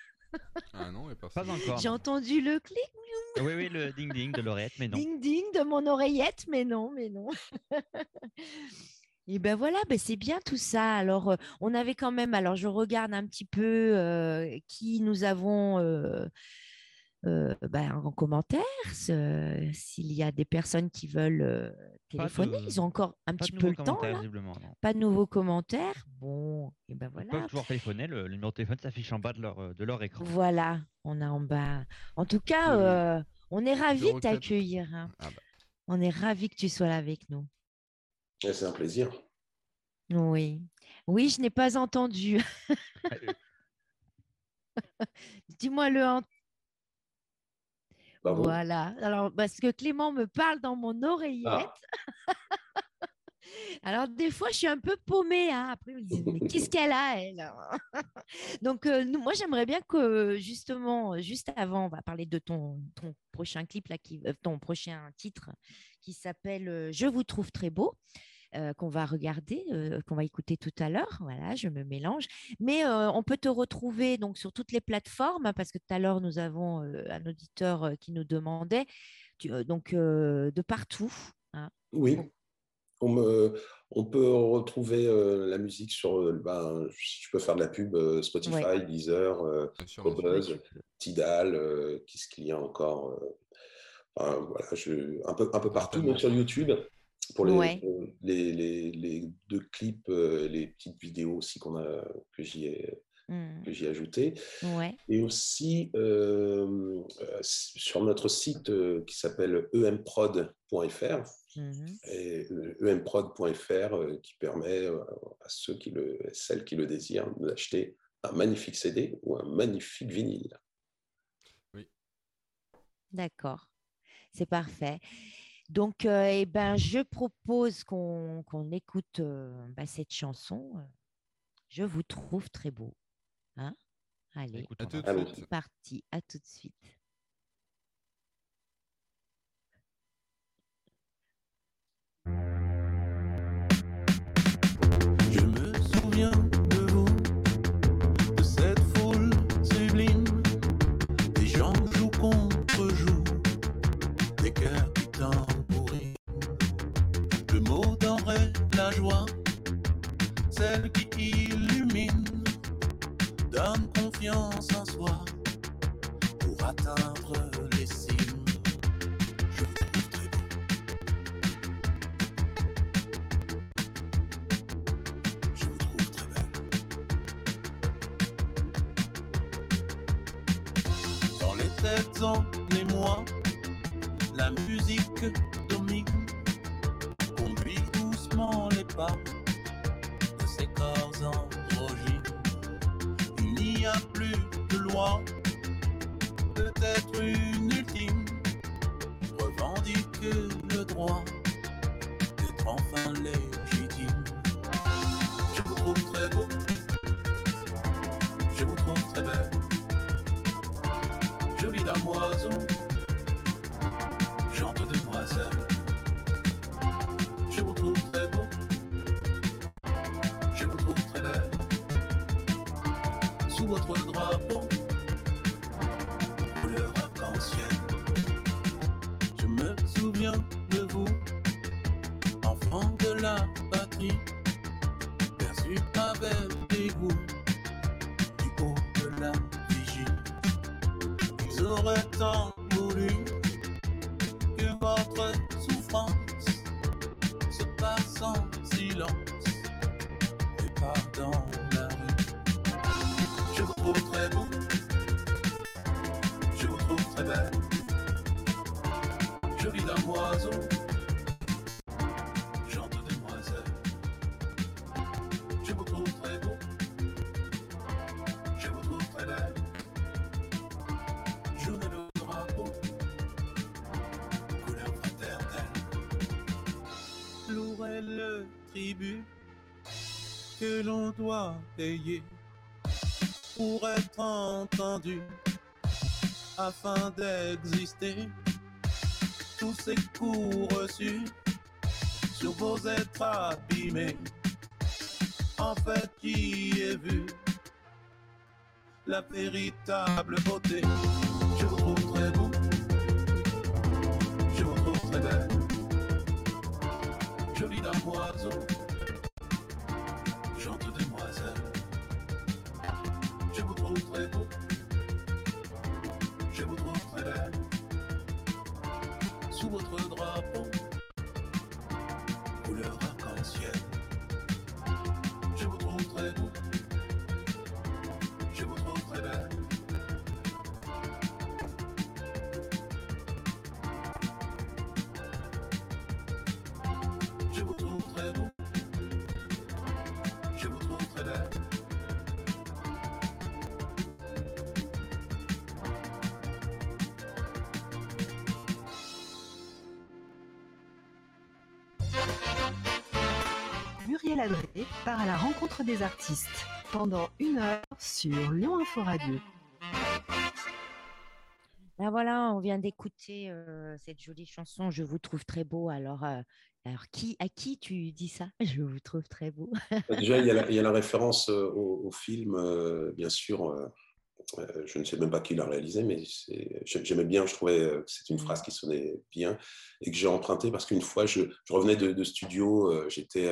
Ah non, et Pas encore. J'ai entendu le clic Oui, oui, le ding-ding de Laurette, mais non. ding ding de mon oreillette, mais non, mais non. [laughs] Et ben voilà, ben c'est bien tout ça. Alors, euh, on avait quand même, alors je regarde un petit peu euh, qui nous avons euh, euh, ben, en commentaire, ce- s'il y a des personnes qui veulent euh, téléphoner. de- Ils ont encore un petit peu le temps, commentaires, là. visiblement. non. Pas de nouveaux commentaires. Bon, et ben Ils voilà. peuvent toujours téléphoner, le, le numéro de téléphone s'affiche en bas de leur, euh, de leur écran. Voilà, on a en bas. En tout cas, euh, on est ravis de 04. t'accueillir. hein. Ah bah. On est ravis que tu sois là avec nous. C'est un plaisir. Oui. Oui, je n'ai pas entendu. [laughs] Dis-moi le en- Bah, bon. Voilà. Alors, parce que Clément me parle dans mon oreillette. [laughs] Alors, des fois, je suis un peu paumée. hein. Après, je me mais qu'est-ce [laughs] qu'elle a, elle [laughs] Donc, euh, nous, moi, j'aimerais bien que, justement, juste avant, on va parler de ton, ton prochain clip, là, qui, euh, ton prochain titre qui s'appelle euh, Je vous trouve très beau. Euh, qu'on va regarder, euh, qu'on va écouter tout à l'heure. Voilà, je me mélange. Mais euh, on peut te retrouver donc sur toutes les plateformes, parce que tout à l'heure, nous avons euh, un auditeur euh, qui nous demandait, tu- euh, donc euh, de partout. hein. Oui. On, me, on peut retrouver euh, la musique sur, ben, si je peux faire de la pub, euh, Spotify, Deezer, euh, bien sûr. Cobuzz, Tidal, euh, qu'est-ce qu'il y a encore euh, voilà, je, un, peu, un peu partout, même sur YouTube, pour les, Ouais. les, les- les deux clips, euh, les petites vidéos aussi qu'on a, que j'y ai, Hmm, que j'y ai ajoutées. Ouais. Et aussi euh, sur notre site euh, qui s'appelle emprod.fr, et euh, emprod.fr euh, qui permet euh, à ceux qui le, celles qui le désirent d'acheter un magnifique CD ou un magnifique vinyle. D'accord, c'est parfait. Donc, euh, eh ben, je propose qu'on qu'on écoute euh, bah, cette chanson. Je vous trouve très beau. Hein Allez, Écoute, À c'est parti. À tout de suite. Je me souviens celle qui illumine, donne confiance en soi pour atteindre les cimes. Je vous trouve très beau. Je vous trouve très belle. Dans les têtes en émoi, la musique de ces corps androgynes. Il n'y a plus de loi, peut-être une ultime, revendique le droit d'être enfin légitime. Sous votre drapeau. Couleur que l'on doit payer pour être entendu afin d'exister. Tous ces coups reçus sur vos êtres abîmés en fait qui est vu? La véritable beauté. Je vous trouve très sous votre drapeau, Muriel Adré part à la rencontre des artistes pendant une heure sur Lyon Info Radio. Ben voilà, on vient d'écouter euh, cette jolie chanson. Je vous trouve très beau. Alors, euh, alors qui, à qui tu dis ça? [laughs] Je vous trouve très beau. Déjà, il y a la, il y a la référence euh, au, au film, euh, bien sûr. Euh, je ne sais même pas qui l'a réalisé, mais c'est- j'ai- j'aimais bien, je trouvais euh, que c'était une Mm. phrase qui sonnait bien et que j'ai emprunté parce qu'une fois, je, je revenais de, de studio, euh, j'étais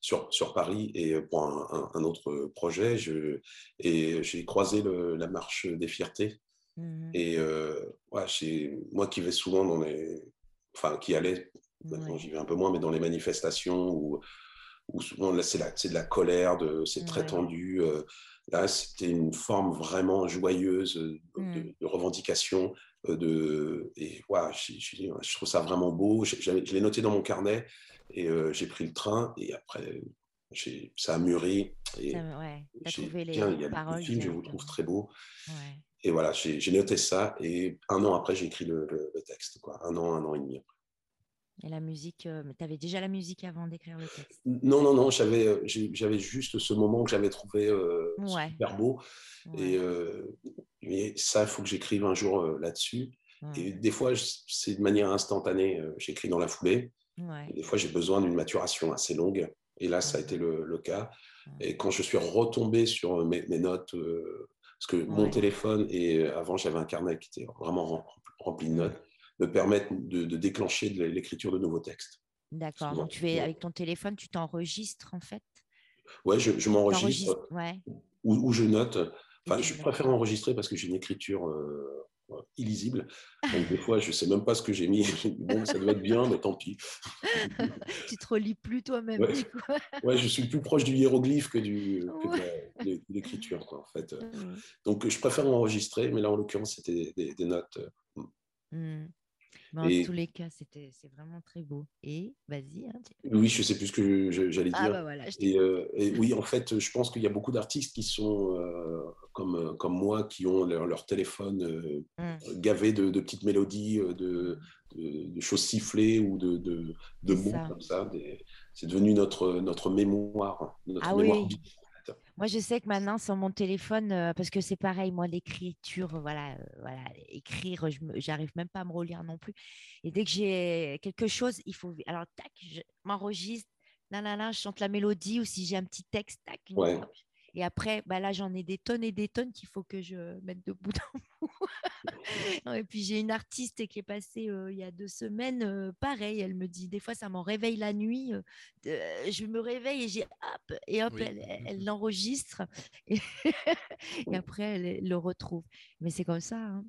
sur, sur Paris et pour un, un- un autre projet, je, et j'ai croisé le- la marche des fiertés. Mhm. Et euh, ouais, c'est moi qui vais souvent dans les. Enfin, qui allais, maintenant Ouais. j'y vais un peu moins, mais dans les manifestations où, où souvent là, c'est c'est de la colère, de- c'est très tendu. euh, là, c'était une forme vraiment joyeuse euh, de, Mm. de revendication. euh, De, et je trouve ça vraiment beau. Je l'ai noté dans mon carnet et euh, j'ai pris le train. Et après, ça a mûri. Et Ça ouais, trouvé les tiens, il y a paroles. le film, je vous trouve très beau. Ouais. Et voilà, j'ai j'ai noté ça. Et un an après, j'ai écrit le, le- le texte. Quoi. Un an, un an et demi après. Et la musique, euh, mais tu avais déjà la musique avant d'écrire le texte? Non, non, non, j'avais euh, j'avais juste ce moment que j'avais trouvé euh, Ouais. super beau. Et euh, mais ça, il faut que j'écrive un jour euh, là-dessus. ouais, Et des fois, c'est de manière instantanée. J'écris dans la foulée. Et des fois, j'ai besoin d'une maturation assez longue. Et là, ça a été le, le cas. Et quand je suis retombé sur mes, mes notes, parce que mon téléphone, et avant, j'avais un carnet qui était vraiment rem- rempli de notes, me permettent de, de déclencher de l'écriture de nouveaux textes. D'accord. Donc, tu souvent. avec ton téléphone, tu t'enregistres en fait? Ouais, je, je m'enregistre ouais. ou, ou je note. Enfin, je préfère enregistrer parce que j'ai une écriture euh, illisible. Donc, des fois, je sais même pas ce que j'ai mis. [laughs] bon, ça doit être bien, mais tant pis. [laughs] tu te relis plus toi-même. Ouais. du coup. [laughs] Ouais, je suis plus proche du hiéroglyphe que, du, que de l'écriture, en fait. Donc, je préfère enregistrer, mais là, en l'occurrence, c'était des, notes. euh, Et- tous les cas, c'était c'est vraiment très beau. Et vas-y. hein, Oui, je sais plus ce que j'allais Ah dire. bah voilà, je Et, euh, et [laughs] oui, en fait, je pense qu'il y a beaucoup d'artistes qui sont euh, comme, comme moi, qui ont leur, leur téléphone euh, Mhm. gavé de, de petites mélodies, de, de- de choses sifflées ou de, de, mots ça. comme ça. C'est devenu notre, notre mémoire, notre Ah mémoire oui. Moi, je sais que maintenant, sur mon téléphone, euh, parce que c'est pareil, moi, l'écriture, euh, voilà, euh, voilà, écrire, j'arrive même pas à me relire non plus. Et dès que j'ai quelque chose, il faut. Alors, tac, je m'enregistre, là, là, là, je chante la mélodie, ou si j'ai un petit texte, tac, une Ouais. hop. Et après, bah là, j'en ai des tonnes et des tonnes qu'il faut que je mette de bout [laughs] en bout. [laughs] et puis, j'ai une artiste qui est passée euh, il y a deux semaines, euh, pareil, elle me dit, des fois, ça m'en réveille la nuit. euh, je me réveille et j'ai hop, et hop, Oui. elle, [laughs] l'enregistre. Et, et après, elle, elle le retrouve. Mais c'est comme ça. hein.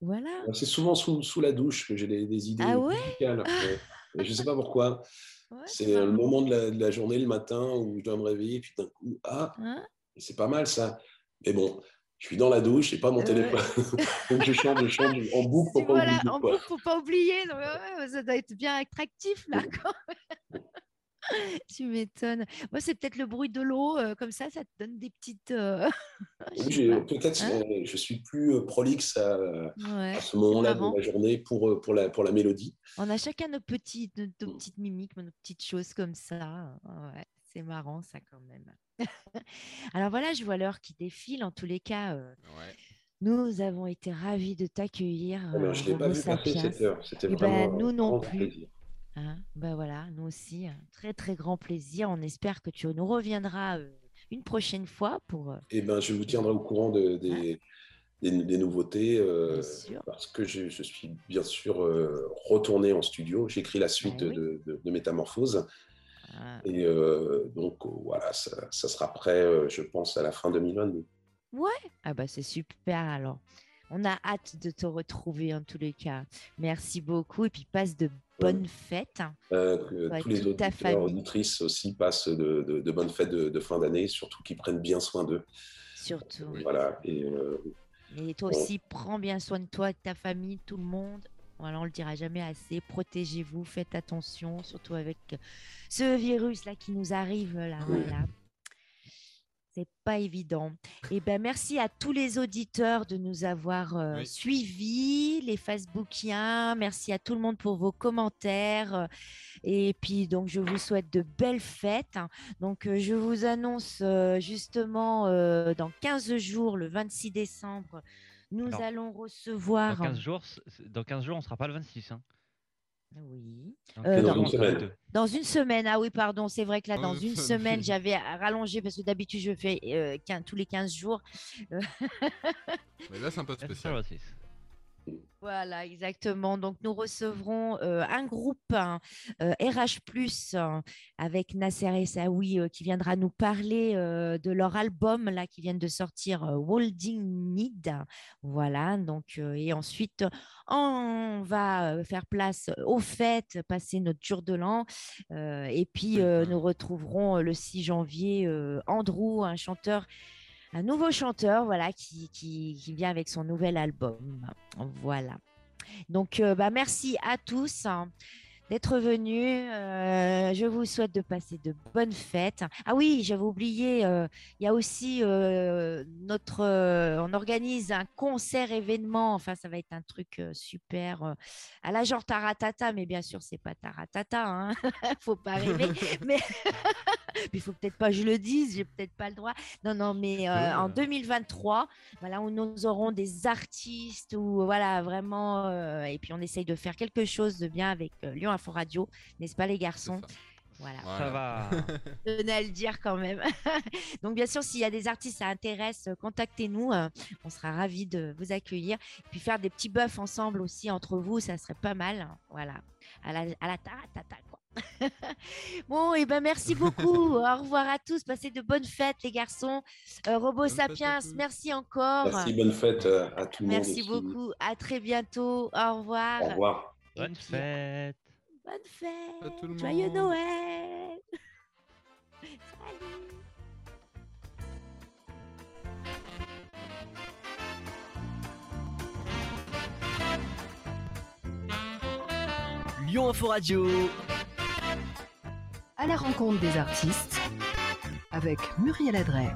voilà. C'est souvent sous, sous la douche que j'ai des, des idées Ah ouais? musicales. je sais pas pourquoi. Ouais, C'est le moment de la, de la journée, le matin, où je dois me réveiller, et puis d'un coup, ah, Hein? c'est pas mal ça. Mais bon, je suis dans la douche, j'ai pas mon Euh, téléphone. [laughs] Donc je chante, je chante en boucle pour pas voilà, oublier. en boucle, faut pas oublier. Ouais, ça doit être bien attractif là. quand même. [laughs] tu m'étonnes. Moi, c'est peut-être le bruit de l'eau, euh, comme ça, ça te donne des petites. euh, [laughs] Oui. Peut-être Hein euh, je suis plus euh, prolixe à, Ouais, à ce moment-là de la journée pour, pour, la, pour la mélodie. On a chacun nos petites, nos, nos Mm. petites mimiques, nos petites choses comme ça. Ouais, c'est marrant ça quand même. [laughs] Alors voilà, je vois l'heure qui défile. En tous les cas, euh, Ouais. nous avons été ravis de t'accueillir. Ah, mais euh, je ne l'ai pas vu passer cette heure. C'était Eh ben, vraiment nous un non grand plus. plaisir. Hein, ben voilà, nous aussi, un très très grand plaisir. On espère que tu nous reviendras euh, une prochaine fois pour. euh, Eh ben, je vous tiendrai au courant de- des, des, des nouveautés euh, parce que je, je suis bien sûr euh, retourné en studio. J'écris la suite Ben oui. de, de- de Métamorphose. euh, Et euh, donc, voilà, ça, ça sera prêt, je pense, à la fin 2022. Ah bah c'est super alors. On a hâte de te retrouver en tous les cas. Merci beaucoup et puis passe de bonnes fêtes. Euh, que Ouais, tous les auditeurs, auditrices aussi passent de, de- de bonnes fêtes de, de fin d'année, surtout qu'ils prennent bien soin d'eux. Surtout. Voilà. Et euh, Et toi Bon. aussi, prends bien soin de toi, de ta famille, tout le monde. Voilà, on le dira jamais assez. Protégez-vous, faites attention, surtout avec ce virus-là qui nous arrive là. Oui. Voilà. C'est pas évident. Et ben merci à tous les auditeurs de nous avoir euh, Oui. suivis, les Facebookiens. Merci à tout le monde pour vos commentaires. Et puis donc je vous souhaite de belles fêtes. Donc euh, je vous annonce euh, justement dans 15 jours, le 26 décembre, Nous Alors, allons Dans recevoir. 15 jours, dans 15 jours, on sera pas le 26. Hein. Oui. Dans Euh, 15 dans une semaine. 2. Dans une semaine, ah oui, pardon, c'est vrai que là, Dans dans une [laughs] semaine. j'avais rallongé parce que d'habitude, je fais euh, tous les 15 jours. Mais là, c'est un peu spécial. Le 26. Voilà, exactement. Donc, nous recevrons euh, un groupe hein, euh, RH, euh, avec Nasser Essaoui euh, qui viendra nous parler euh, de leur album là, qui viennent de sortir, Holding Need. Voilà, donc, et ensuite, on va faire place aux fêtes, passer notre jour de l'an. et puis, nous retrouverons le 6 janvier Andrew, un chanteur un nouveau chanteur voilà qui, vient avec son nouvel album. Voilà. Donc euh, bah, merci à tous hein, d'être venus. Euh, je vous souhaite de passer de bonnes fêtes. Ah oui j'avais oublié euh, il y a aussi euh, notre on organise un concert événement. Enfin ça va être un truc super à la genre Taratata mais bien sûr c'est pas Taratata hein. [laughs] faut pas rêver [laughs] mais [laughs] il faut peut-être pas que je le dise, j'ai peut-être pas le droit. Non, non, mais en 2023, voilà, où nous aurons des artistes ou voilà vraiment, et puis on essaye de faire quelque chose de bien avec Lyon Info Radio, n'est-ce pas les garçons? ça. Voilà, Ça va. [laughs] tenais à le dire quand même. [laughs] Donc bien sûr, s'il y a des artistes ça intéresse, contactez-nous, euh, on sera ravis de vous accueillir. Puis faire des petits buffs ensemble aussi entre vous, ça serait pas mal. Voilà, à la, à la taratata quoi. [laughs] bon, et ben merci beaucoup. Au revoir à tous. Passez de bonnes fêtes, les garçons. Euh, Robo Sapiens, merci encore. Merci, bonne fête euh, à tout le monde. Merci beaucoup. À très bientôt. Au revoir. Au revoir. Et Bonne puis, fête. Bonne fête. À tout le Joyeux monde. Noël. Salut. Lyon Info Radio. À la rencontre des artistes avec Muriel Adret.